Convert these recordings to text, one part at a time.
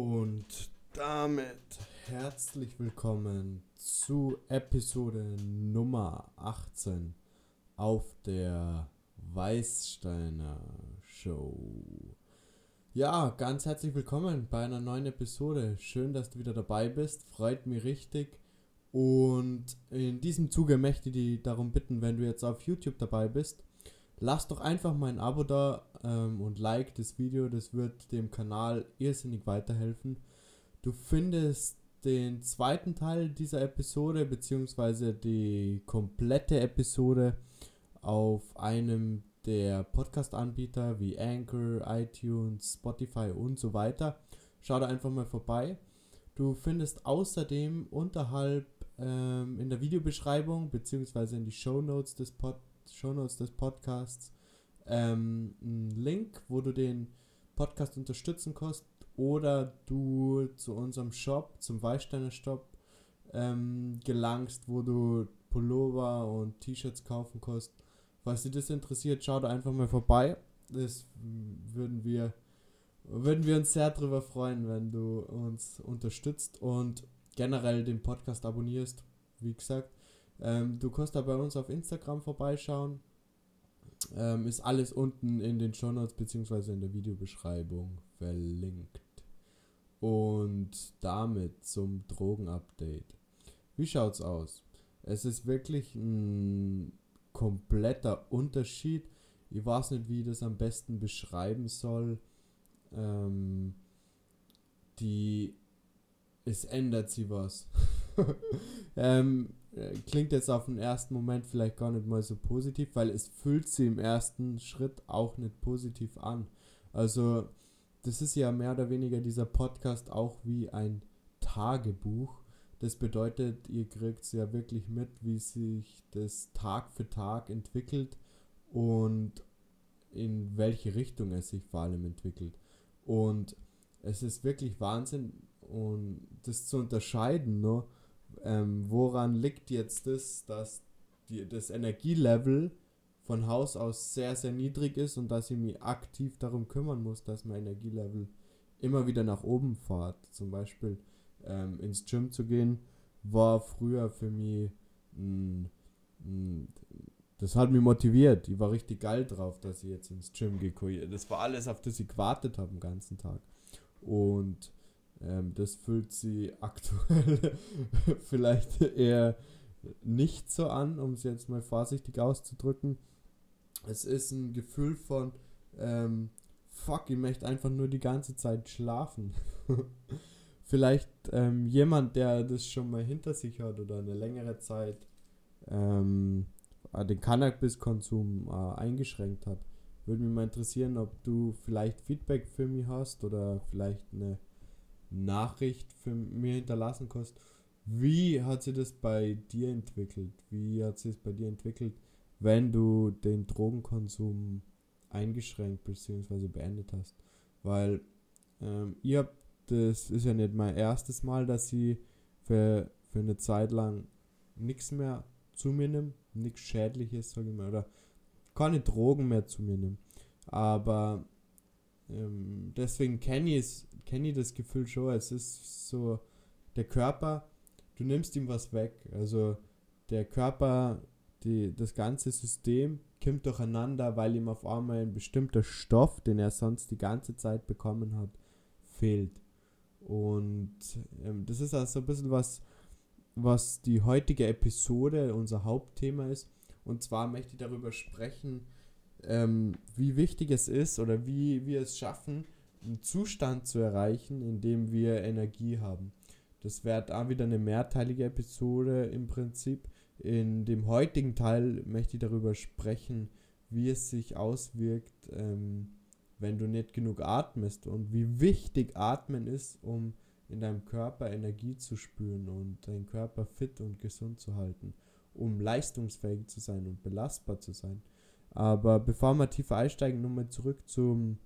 Und damit herzlich willkommen zu Episode Nummer 18 auf der Weißsteiner Show. Ja, ganz herzlich willkommen bei einer neuen Episode. Schön, dass du wieder dabei bist. Freut mich richtig. Und in diesem Zuge möchte ich dich darum bitten, wenn du jetzt auf YouTube dabei bist, lass doch einfach mal ein Abo da ähm, und like das Video. Das wird dem Kanal irrsinnig weiterhelfen. Du findest den zweiten Teil dieser Episode beziehungsweise die komplette Episode auf einem der Podcast-Anbieter wie Anchor, iTunes, Spotify und so weiter. Schau da einfach mal vorbei. Du findest außerdem unterhalb ähm, in der Videobeschreibung beziehungsweise in die Show Notes des, Pod Shownotes des Podcasts ähm, einen Link, wo du den Podcast unterstützen kannst oder du zu unserem Shop, zum Weißsteiner Shop ähm, gelangst, wo du Pullover und T-Shirts kaufen kannst. Falls dich das interessiert, schau da einfach mal vorbei. Das würden wir, würden wir uns sehr darüber freuen, wenn du uns unterstützt und generell den Podcast abonnierst. Wie gesagt, ähm, du kannst da bei uns auf Instagram vorbeischauen. Ähm, ist alles unten in den Show Notes bzw. in der Videobeschreibung verlinkt. Und damit zum Drogenupdate. Wie schaut's aus? Es ist wirklich ein kompletter Unterschied. Ich weiß nicht, wie ich das am besten beschreiben soll. Ähm, die es ändert sich was. ähm, äh, klingt jetzt auf den ersten Moment vielleicht gar nicht mal so positiv, weil es fühlt sich im ersten Schritt auch nicht positiv an. Also das ist ja mehr oder weniger dieser Podcast auch wie ein Tagebuch. Das bedeutet, ihr kriegt ja wirklich mit, wie sich das Tag für Tag entwickelt und in welche Richtung es sich vor allem entwickelt. Und es ist wirklich Wahnsinn und das zu unterscheiden, ne? Ähm, woran liegt jetzt das, dass die, das Energielevel von Haus aus sehr, sehr niedrig ist und dass ich mich aktiv darum kümmern muss, dass mein Energielevel immer wieder nach oben fährt. Zum Beispiel ähm, ins Gym zu gehen, war früher für mich mh, mh, das hat mich motiviert. Ich war richtig geil drauf, dass ich jetzt ins Gym gehe. Das war alles, auf das ich gewartet habe den ganzen Tag. Und ähm, das fühlt sie aktuell vielleicht eher nicht so an, um es jetzt mal vorsichtig auszudrücken. Es ist ein Gefühl von, ähm, fuck, ich möchte einfach nur die ganze Zeit schlafen. vielleicht ähm, jemand, der das schon mal hinter sich hat oder eine längere Zeit ähm, den Cannabiskonsum äh, eingeschränkt hat, würde mich mal interessieren, ob du vielleicht Feedback für mich hast oder vielleicht eine Nachricht für mir hinterlassen kannst. Wie hat sich das bei dir entwickelt? Wie hat sich das bei dir entwickelt, wenn du den Drogenkonsum eingeschränkt bzw. beendet hast? Weil ähm, ihr habt, das ist ja nicht mein erstes Mal, dass ich für, für eine Zeit lang nichts mehr zu mir nehme, nichts Schädliches, sage ich mal, oder keine Drogen mehr zu mir nehme. Aber ähm, deswegen kenne ich ich das Gefühl schon. Es ist so, der Körper, du nimmst ihm was weg. Also der Körper, die, das ganze System kommt durcheinander, weil ihm auf einmal ein bestimmter Stoff, den er sonst die ganze Zeit bekommen hat, fehlt. Und ähm, das ist also ein bisschen was, was die heutige Episode unser Hauptthema ist. Und zwar möchte ich darüber sprechen, ähm, wie wichtig es ist oder wie wir es schaffen, einen Zustand zu erreichen, in dem wir Energie haben. Das wäre auch wieder eine mehrteilige Episode im Prinzip. In dem heutigen Teil möchte ich darüber sprechen, wie es sich auswirkt, ähm, wenn du nicht genug atmest und wie wichtig Atmen ist, um in deinem Körper Energie zu spüren und deinen Körper fit und gesund zu halten, um leistungsfähig zu sein und belastbar zu sein. Aber bevor wir tiefer einsteigen, nochmal zurück zum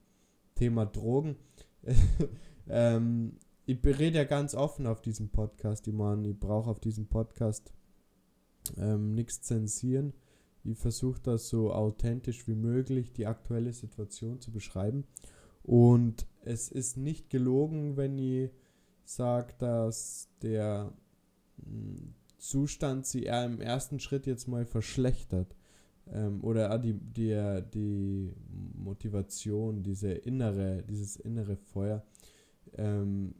Thema Drogen. ähm, ich rede ja ganz offen auf diesem Podcast. Ich meine, ich brauche auf diesem Podcast ähm, nichts zensieren. Ich versuche das so authentisch wie möglich, die aktuelle Situation zu beschreiben. Und es ist nicht gelogen, wenn ich sage, dass der hm, Zustand sie eher im ersten Schritt jetzt mal verschlechtert. Ähm, oder die, die, die Motivation, diese innere, dieses innere Feuer. Ähm,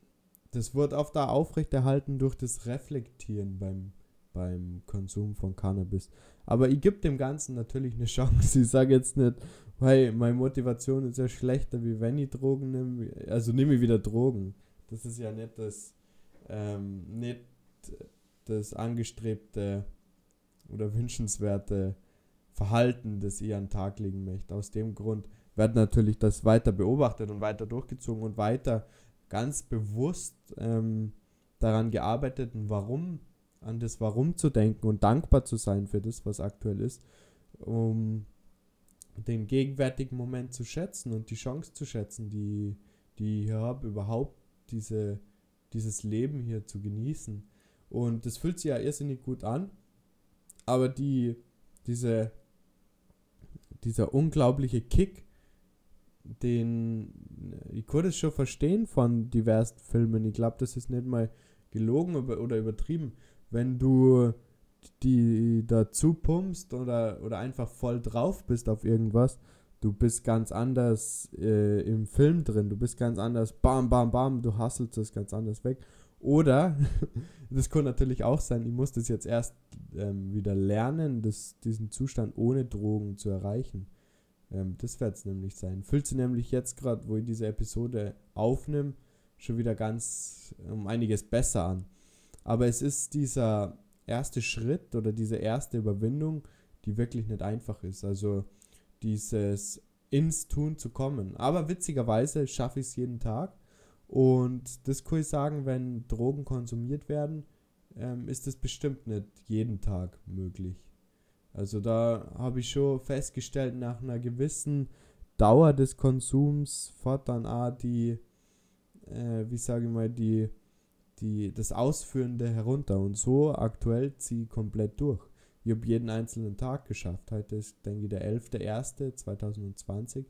das wird oft da aufrechterhalten durch das Reflektieren beim, beim Konsum von Cannabis. Aber ich gebe dem Ganzen natürlich eine Chance. Ich sage jetzt nicht, weil meine Motivation ist ja schlechter, wie wenn ich Drogen nehme. Also nehme ich wieder Drogen. Das ist ja nicht das, ähm, nicht das angestrebte oder wünschenswerte Verhalten, das ich an den Tag legen möchte. Aus dem Grund wird natürlich das weiter beobachtet und weiter durchgezogen und weiter ganz bewusst ähm, daran gearbeitet, warum, an das Warum zu denken und dankbar zu sein für das, was aktuell ist, um den gegenwärtigen Moment zu schätzen und die Chance zu schätzen, die, die ich habe, überhaupt diese, dieses Leben hier zu genießen. Und das fühlt sich ja irrsinnig gut an, aber die, diese, dieser unglaubliche Kick, den ich konnte es schon verstehen von diversen Filmen. Ich glaube, das ist nicht mal gelogen oder übertrieben. Wenn du die dazu pumpst oder, oder einfach voll drauf bist auf irgendwas, du bist ganz anders äh, im Film drin, du bist ganz anders, bam, bam, bam, du hasselst das ganz anders weg. Oder, das kann natürlich auch sein, ich muss das jetzt erst ähm, wieder lernen, das, diesen Zustand ohne Drogen zu erreichen. Ähm, das wird es nämlich sein. Fühlt sich nämlich jetzt gerade, wo ich diese Episode aufnehme, schon wieder ganz um einiges besser an. Aber es ist dieser erste Schritt oder diese erste Überwindung, die wirklich nicht einfach ist. Also dieses ins Tun zu kommen. Aber witzigerweise schaffe ich es jeden Tag. Und das kann ich sagen, wenn Drogen konsumiert werden, ähm, ist es bestimmt nicht jeden Tag möglich. Also da habe ich schon festgestellt, nach einer gewissen Dauer des Konsums fährt dann auch die, äh, wie sage ich mal, die, die, das Ausführende herunter. Und so aktuell ziehe ich komplett durch. Ich habe jeden einzelnen Tag geschafft. Heute ist, denke ich, der 11.01.2020.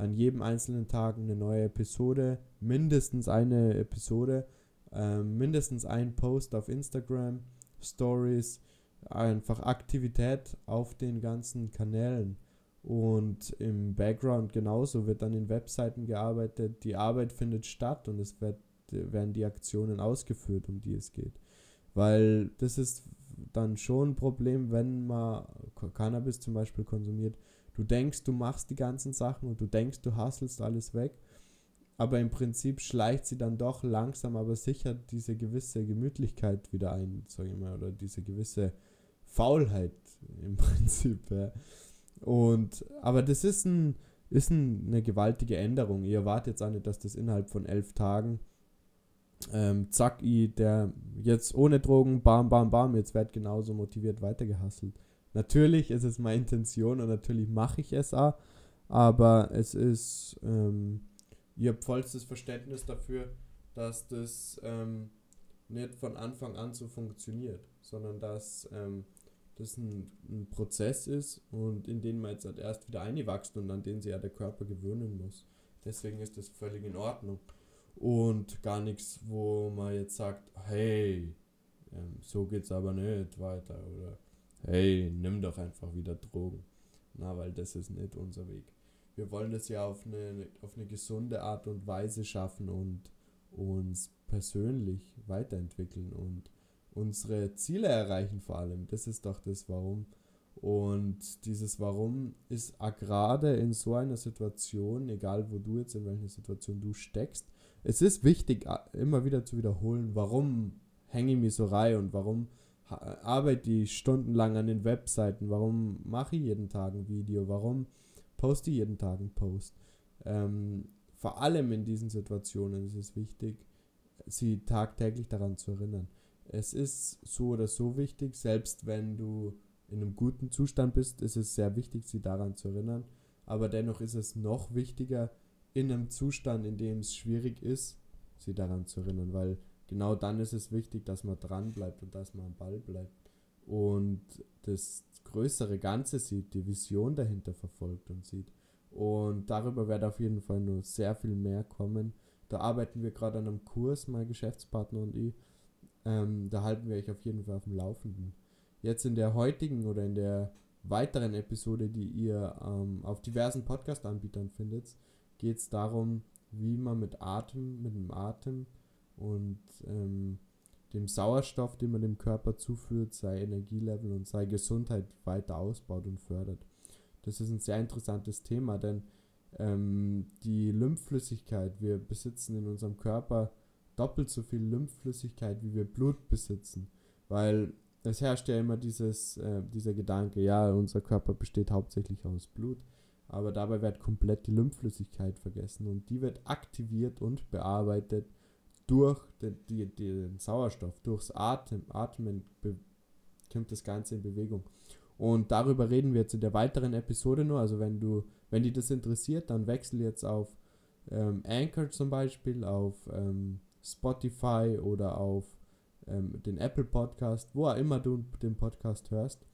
An jedem einzelnen Tag eine neue Episode, mindestens eine Episode, äh, mindestens ein Post auf Instagram, Stories, einfach Aktivität auf den ganzen Kanälen. Und im Background genauso wird dann in Webseiten gearbeitet. Die Arbeit findet statt und es wird, werden die Aktionen ausgeführt, um die es geht. Weil das ist dann schon ein Problem, wenn man Cannabis zum Beispiel konsumiert. Du denkst, du machst die ganzen Sachen und du denkst, du hasselst alles weg. Aber im Prinzip schleicht sie dann doch langsam, aber sicher diese gewisse Gemütlichkeit wieder ein, sage ich mal, oder diese gewisse Faulheit im Prinzip. Ja. Und, aber das ist, ein, ist ein, eine gewaltige Änderung. Ihr erwartet jetzt auch nicht, dass das innerhalb von elf Tagen, ähm, zack, der jetzt ohne Drogen, bam, bam, bam, jetzt wird genauso motiviert weitergehasselt. Natürlich ist es meine Intention und natürlich mache ich es auch, aber es ist, ähm, ihr habt vollstes Verständnis dafür, dass das ähm, nicht von Anfang an so funktioniert, sondern dass ähm, das ein, ein Prozess ist und in den man jetzt halt erst wieder einwächst und an den sich ja der Körper gewöhnen muss. Deswegen ist das völlig in Ordnung. Und gar nichts, wo man jetzt sagt, hey, ähm, so geht's aber nicht weiter oder hey, nimm doch einfach wieder Drogen. Na, weil das ist nicht unser Weg. Wir wollen das ja auf eine, auf eine gesunde Art und Weise schaffen und uns persönlich weiterentwickeln und unsere Ziele erreichen vor allem. Das ist doch das Warum. Und dieses Warum ist gerade in so einer Situation, egal wo du jetzt in welcher Situation du steckst, es ist wichtig, immer wieder zu wiederholen, warum hänge ich mich so rein und warum arbeite ich stundenlang an den Webseiten, warum mache ich jeden Tag ein Video, warum poste ich jeden Tag einen Post. Ähm, vor allem in diesen Situationen ist es wichtig, sie tagtäglich daran zu erinnern es ist so oder so wichtig, selbst wenn du in einem guten Zustand bist, ist es sehr wichtig, sie daran zu erinnern. Aber dennoch ist es noch wichtiger, in einem Zustand, in dem es schwierig ist, sie daran zu erinnern, weil genau dann ist es wichtig, dass man dran bleibt und dass man am Ball bleibt und das größere Ganze sieht, die Vision dahinter verfolgt und sieht. Und darüber wird auf jeden Fall nur sehr viel mehr kommen Da arbeiten wir gerade an einem Kurs, mein Geschäftspartner und ich. Ähm, da halten wir euch auf jeden Fall auf dem Laufenden. Jetzt in der heutigen oder in der weiteren Episode, die ihr ähm, auf diversen Podcast-Anbietern findet, geht es darum, wie man mit Atem, mit dem Atem und ähm, dem Sauerstoff, den man dem Körper zuführt, sei Energielevel und sei Gesundheit weiter ausbaut und fördert. Das ist ein sehr interessantes Thema, denn ähm, die Lymphflüssigkeit, wir besitzen in unserem Körper doppelt so viel Lymphflüssigkeit, wie wir Blut besitzen, weil es herrscht ja immer dieses, äh, dieser Gedanke, ja, unser Körper besteht hauptsächlich aus Blut, aber dabei wird komplett die Lymphflüssigkeit vergessen und die wird aktiviert und bearbeitet durch den, die, den Sauerstoff, durchs Atem, Atmen kommt das Ganze in Bewegung. Und darüber reden wir jetzt in der weiteren Episode nur. Also wenn du, wenn dich das interessiert, dann wechsel jetzt auf ähm, Anchor zum Beispiel, auf ähm, Spotify oder auf ähm, den Apple Podcast, wo auch immer du den Podcast hörst.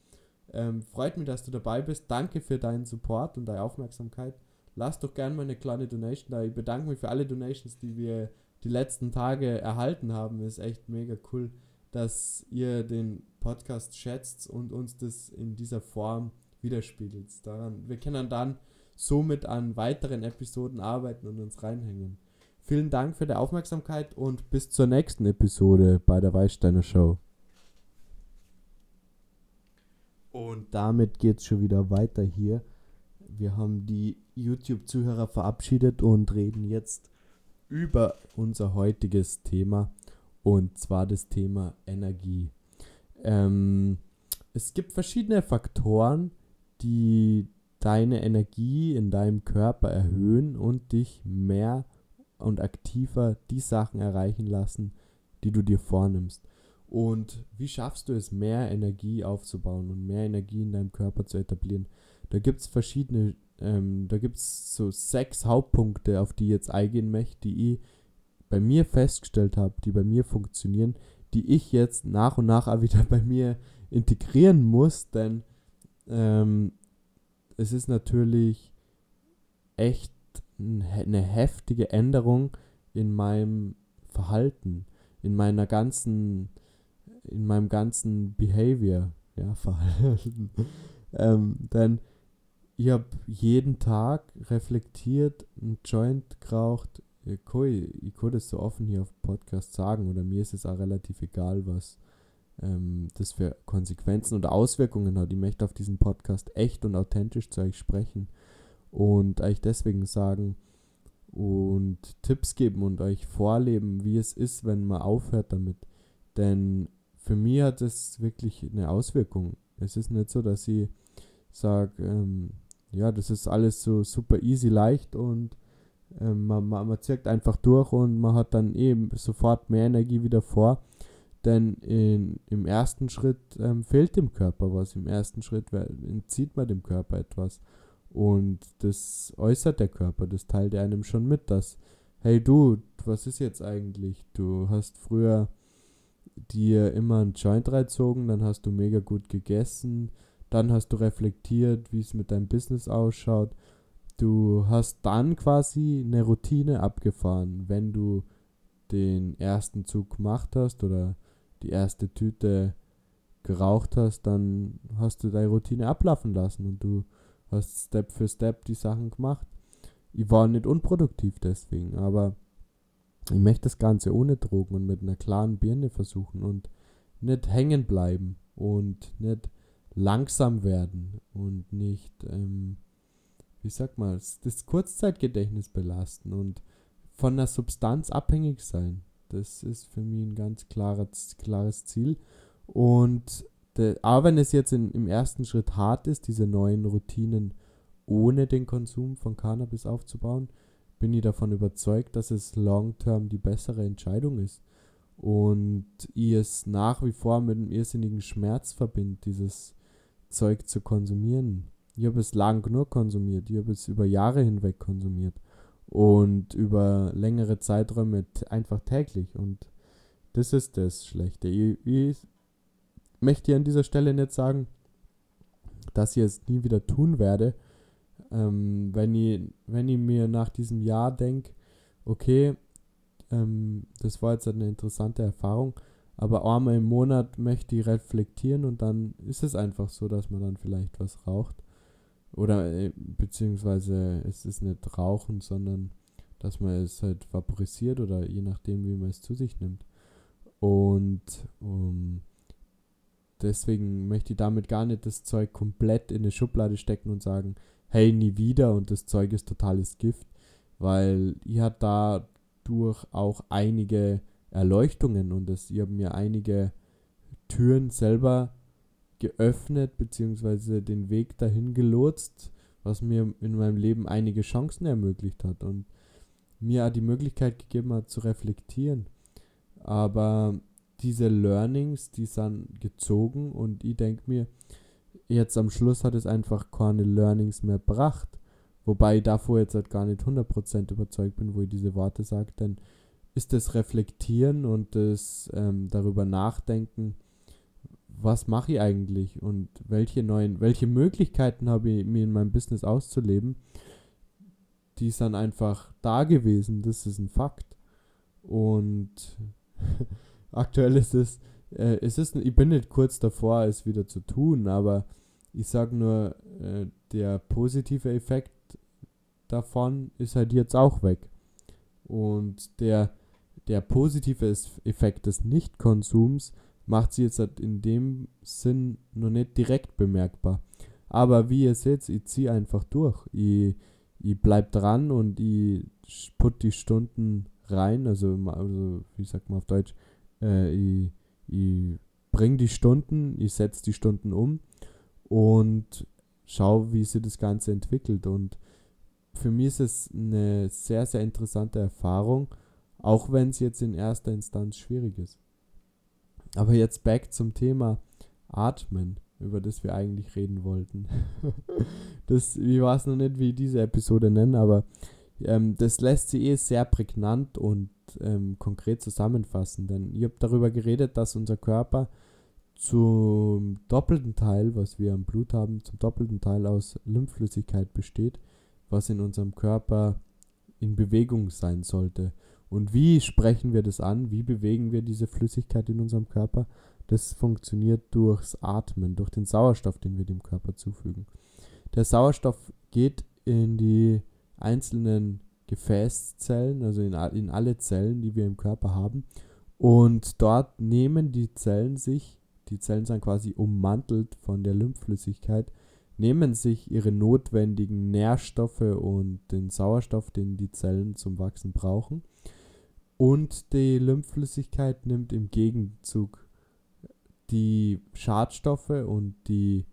Ähm, freut mich, dass du dabei bist. Danke für deinen Support und deine Aufmerksamkeit. Lass doch gerne mal eine kleine Donation da. Ich bedanke mich für alle Donations, die wir die letzten Tage erhalten haben. Ist echt mega cool, dass ihr den Podcast schätzt und uns das in dieser Form widerspiegelt. Daran, wir können dann somit an weiteren Episoden arbeiten und uns reinhängen. Vielen Dank für die Aufmerksamkeit und bis zur nächsten Episode bei der Weißsteiner Show. Und damit geht es schon wieder weiter hier. Wir haben die YouTube-Zuhörer verabschiedet und reden jetzt über unser heutiges Thema und zwar das Thema Energie. Ähm, es gibt verschiedene Faktoren, die deine Energie in deinem Körper erhöhen und dich mehr und aktiver die Sachen erreichen lassen, die du dir vornimmst. Und wie schaffst du es, mehr Energie aufzubauen und mehr Energie in deinem Körper zu etablieren? Da gibt es verschiedene, ähm, da gibt es so sechs Hauptpunkte, auf die ich jetzt eingehen möchte, die ich bei mir festgestellt habe, die bei mir funktionieren, die ich jetzt nach und nach auch wieder bei mir integrieren muss, denn ähm, es ist natürlich echt eine heftige Änderung in meinem Verhalten, in meiner ganzen, in meinem ganzen Behavior, ja, Verhalten. ähm, denn ich habe jeden Tag reflektiert, einen Joint geraucht. Ich kann, ich kann das so offen hier auf Podcast sagen oder mir ist es auch relativ egal, was ähm, das für Konsequenzen oder Auswirkungen hat. Ich möchte auf diesem Podcast echt und authentisch zu euch sprechen und euch deswegen sagen und Tipps geben und euch vorleben, wie es ist, wenn man aufhört damit. Denn für mich hat es wirklich eine Auswirkung. Es ist nicht so, dass ich sage, ähm, ja, das ist alles so super easy, leicht und ähm, man, man, man zirkt einfach durch und man hat dann eben sofort mehr Energie wieder vor. Denn in, im ersten Schritt ähm, fehlt dem Körper was. Im ersten Schritt entzieht man dem Körper etwas. Und das äußert der Körper, das teilt er einem schon mit, dass, hey du, was ist jetzt eigentlich? Du hast früher dir immer einen Joint reinzogen, dann hast du mega gut gegessen, dann hast du reflektiert, wie es mit deinem Business ausschaut. Du hast dann quasi eine Routine abgefahren, wenn du den ersten Zug gemacht hast oder die erste Tüte geraucht hast, dann hast du deine Routine ablaufen lassen und du hast Step für Step die Sachen gemacht. Ich war nicht unproduktiv deswegen, aber ich möchte das Ganze ohne Drogen und mit einer klaren Birne versuchen und nicht hängen bleiben und nicht langsam werden und nicht, ähm, wie sagt man, das Kurzzeitgedächtnis belasten und von einer Substanz abhängig sein. Das ist für mich ein ganz klares, klares Ziel. Und de, aber wenn es jetzt in, im ersten Schritt hart ist, diese neuen Routinen ohne den Konsum von Cannabis aufzubauen, bin ich davon überzeugt, dass es long-term die bessere Entscheidung ist. Und ich es nach wie vor mit einem irrsinnigen Schmerz verbinde, dieses Zeug zu konsumieren. Ich habe es lang genug konsumiert, ich habe es über Jahre hinweg konsumiert und über längere Zeiträume einfach täglich. Und das ist das Schlechte. Ich, ich möchte hier an dieser Stelle nicht sagen, dass ich es nie wieder tun werde. Ähm, wenn, ich, wenn ich mir nach diesem Jahr denke, okay, ähm, das war jetzt eine interessante Erfahrung, aber einmal im Monat möchte ich reflektieren und dann ist es einfach so, dass man dann vielleicht was raucht. Oder äh, beziehungsweise es ist nicht Rauchen, sondern dass man es halt vaporisiert oder je nachdem, wie man es zu sich nimmt. Und um, deswegen möchte ich damit gar nicht das Zeug komplett in eine Schublade stecken und sagen, hey, nie wieder und das Zeug ist totales Gift, weil ich hat dadurch auch einige Erleuchtungen und das, ich habe mir einige Türen selber geöffnet, beziehungsweise den Weg dahin gelotst, was mir in meinem Leben einige Chancen ermöglicht hat und mir die Möglichkeit gegeben hat zu reflektieren. Aber diese Learnings, die sind gezogen und ich denke mir, jetzt am Schluss hat es einfach keine Learnings mehr gebracht. Wobei ich davor jetzt halt gar nicht 100% überzeugt bin, wo ich diese Worte sage, denn ist das Reflektieren und das ähm, darüber nachdenken, was mache ich eigentlich und welche neuen, welche Möglichkeiten habe ich mir in meinem Business auszuleben, die sind einfach da gewesen, das ist ein Fakt. Und aktuell ist es, äh, es ist, ich bin nicht kurz davor, es wieder zu tun, aber ich sage nur, äh, der positive Effekt davon ist halt jetzt auch weg. Und der, der positive Effekt des Nichtkonsums macht sie jetzt halt in dem Sinn noch nicht direkt bemerkbar. Aber wie ihr seht, ich ziehe einfach durch. Ich, ich bleib dran und ich put die Stunden rein. Also, also wie sagt man auf Deutsch? Äh, ich, ich bringe die Stunden, ich setze die Stunden um und schaue, wie sich das Ganze entwickelt. Und für mich ist es eine sehr, sehr interessante Erfahrung, auch wenn es jetzt in erster Instanz schwierig ist. Aber jetzt back zum Thema Atmen, über das wir eigentlich reden wollten. das, ich weiß noch nicht, wie ich diese Episode nenne, aber ähm, das lässt sich eh sehr prägnant und ähm, konkret zusammenfassen, denn ich habe darüber geredet, dass unser Körper zum doppelten Teil, was wir am Blut haben, zum doppelten Teil aus Lymphflüssigkeit besteht, was in unserem Körper in Bewegung sein sollte. Und wie sprechen wir das an? Wie bewegen wir diese Flüssigkeit in unserem Körper? Das funktioniert durchs Atmen, durch den Sauerstoff, den wir dem Körper zufügen. Der Sauerstoff geht in die einzelnen Gefäßzellen, also in, in alle Zellen, die wir im Körper haben. Und dort nehmen die Zellen sich, die Zellen sind quasi ummantelt von der Lymphflüssigkeit, nehmen sich ihre notwendigen Nährstoffe und den Sauerstoff, den die Zellen zum Wachsen brauchen. Und die Lymphflüssigkeit nimmt im Gegenzug die Schadstoffe und die,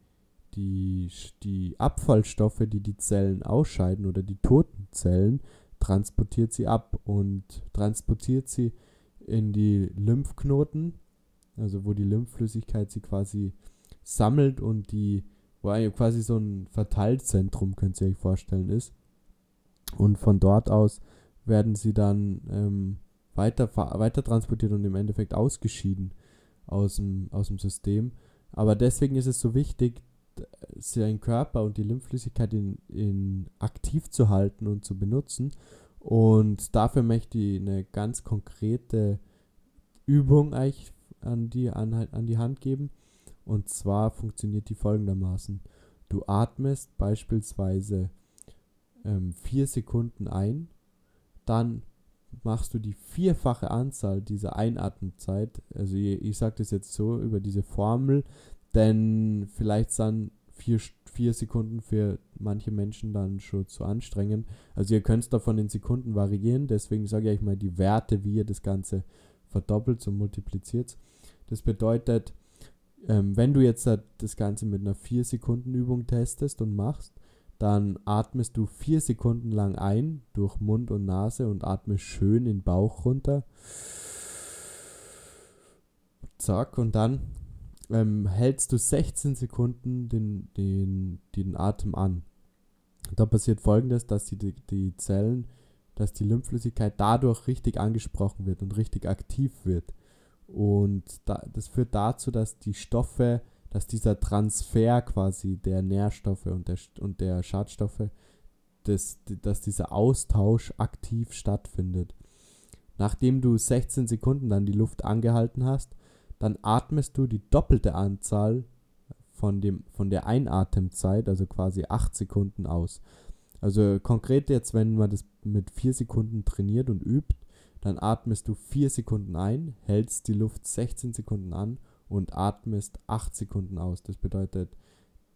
die, die Abfallstoffe, die die Zellen ausscheiden oder die toten Zellen, transportiert sie ab und transportiert sie in die Lymphknoten, also wo die Lymphflüssigkeit sie quasi sammelt und die, wo quasi so ein Verteilzentrum, könnt ihr euch vorstellen, ist. Und von dort aus werden sie dann ähm, weiter, weiter transportiert und im Endeffekt ausgeschieden aus dem, aus dem System. Aber deswegen ist es so wichtig, seinen Körper und die Lymphflüssigkeit in, in aktiv zu halten und zu benutzen. Und dafür möchte ich eine ganz konkrete Übung euch an die, an, an die Hand geben. Und zwar funktioniert die folgendermaßen. Du atmest beispielsweise ähm, vier Sekunden ein, dann machst du die vierfache Anzahl dieser Einatmenzeit, also ich, ich sage das jetzt so über diese Formel, denn vielleicht sind vier, vier Sekunden für manche Menschen dann schon zu anstrengend. Also ihr könnt es davon in Sekunden variieren, deswegen sage ich mal die Werte, wie ihr das Ganze verdoppelt und multipliziert. Das bedeutet, ähm, wenn du jetzt das Ganze mit einer 4 Sekunden Übung testest und machst, dann atmest du vier Sekunden lang ein durch Mund und Nase und atmest schön in den Bauch runter. Zack, und dann ähm, hältst du 16 Sekunden den, den, den Atem an. Da passiert folgendes, dass die, die Zellen, dass die Lymphflüssigkeit dadurch richtig angesprochen wird und richtig aktiv wird. Und da, das führt dazu, dass die Stoffe dass dieser Transfer quasi der Nährstoffe und der, und der Schadstoffe, dass, dass dieser Austausch aktiv stattfindet. nachdem du 16 Sekunden dann die Luft angehalten hast, dann atmest du die doppelte Anzahl von, dem, von der Einatemzeit, also quasi 8 Sekunden aus. Also konkret jetzt, wenn man das mit 4 Sekunden trainiert und übt, dann atmest du 4 Sekunden ein, hältst die Luft 16 Sekunden an und atmest 8 Sekunden aus. Das bedeutet,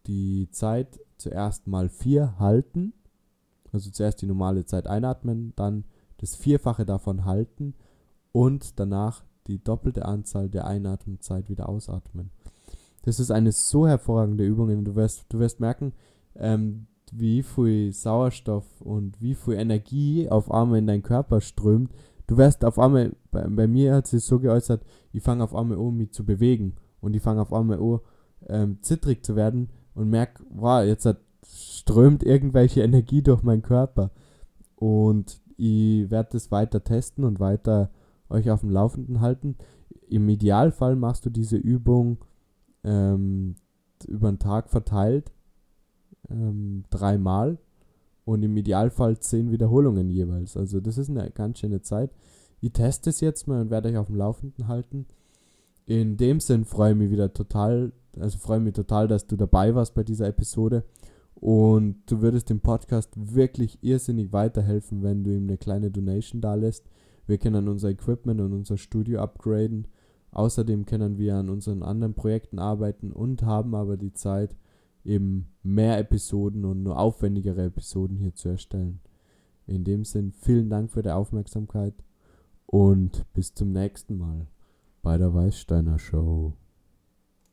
die Zeit zuerst mal 4 halten, also zuerst die normale Zeit einatmen, dann das Vierfache davon halten und danach die doppelte Anzahl der Einatmenzeit wieder ausatmen. Das ist eine so hervorragende Übung. Du wirst, du wirst merken, ähm, wie viel Sauerstoff und wie viel Energie auf einmal in deinen Körper strömt. Du wirst auf einmal, bei, bei mir hat sich so geäußert, ich fange auf einmal an, mich zu bewegen. Und ich fange auf einmal an, ähm, zittrig zu werden und merke, wow, jetzt hat, strömt irgendwelche Energie durch meinen Körper. Und ich werde das weiter testen und weiter euch auf dem Laufenden halten. Im Idealfall machst du diese Übung ähm, über den Tag verteilt ähm, dreimal und im Idealfall zehn Wiederholungen jeweils. Also das ist eine ganz schöne Zeit. Ich teste es jetzt mal und werde euch auf dem Laufenden halten. In dem Sinn freue ich mich wieder total, also freue mich total, dass du dabei warst bei dieser Episode. Und du würdest dem Podcast wirklich irrsinnig weiterhelfen, wenn du ihm eine kleine Donation da lässt. Wir können unser Equipment und unser Studio upgraden. Außerdem können wir an unseren anderen Projekten arbeiten und haben aber die Zeit, eben mehr Episoden und nur aufwendigere Episoden hier zu erstellen. In dem Sinn, vielen Dank für die Aufmerksamkeit und bis zum nächsten Mal bei der Weißsteiner Show.